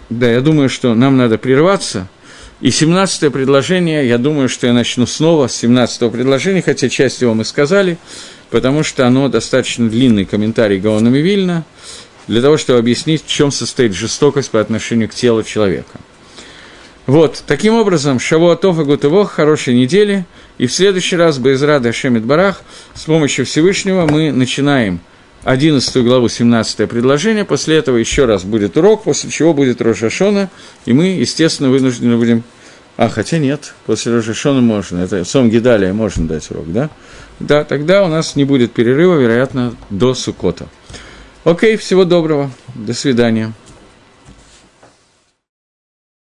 да, я думаю, что нам надо прерваться – и 17 предложение, я думаю, что я начну снова с 17 предложения, хотя часть его мы сказали, потому что оно достаточно длинный комментарий Гаона Вильна, для того, чтобы объяснить, в чем состоит жестокость по отношению к телу человека. Вот, таким образом, Шавуатов и Гутывох, хорошей недели, и в следующий раз Байзрада Шемит Барах с помощью Всевышнего мы начинаем 11 главу, 17 предложение, после этого еще раз будет урок, после чего будет Рошашона, и мы, естественно, вынуждены будем... А, хотя нет, после Рошашона можно, это Сом Гидалия можно дать урок, да? Да, тогда у нас не будет перерыва, вероятно, до Сукота. Окей, всего доброго, до свидания.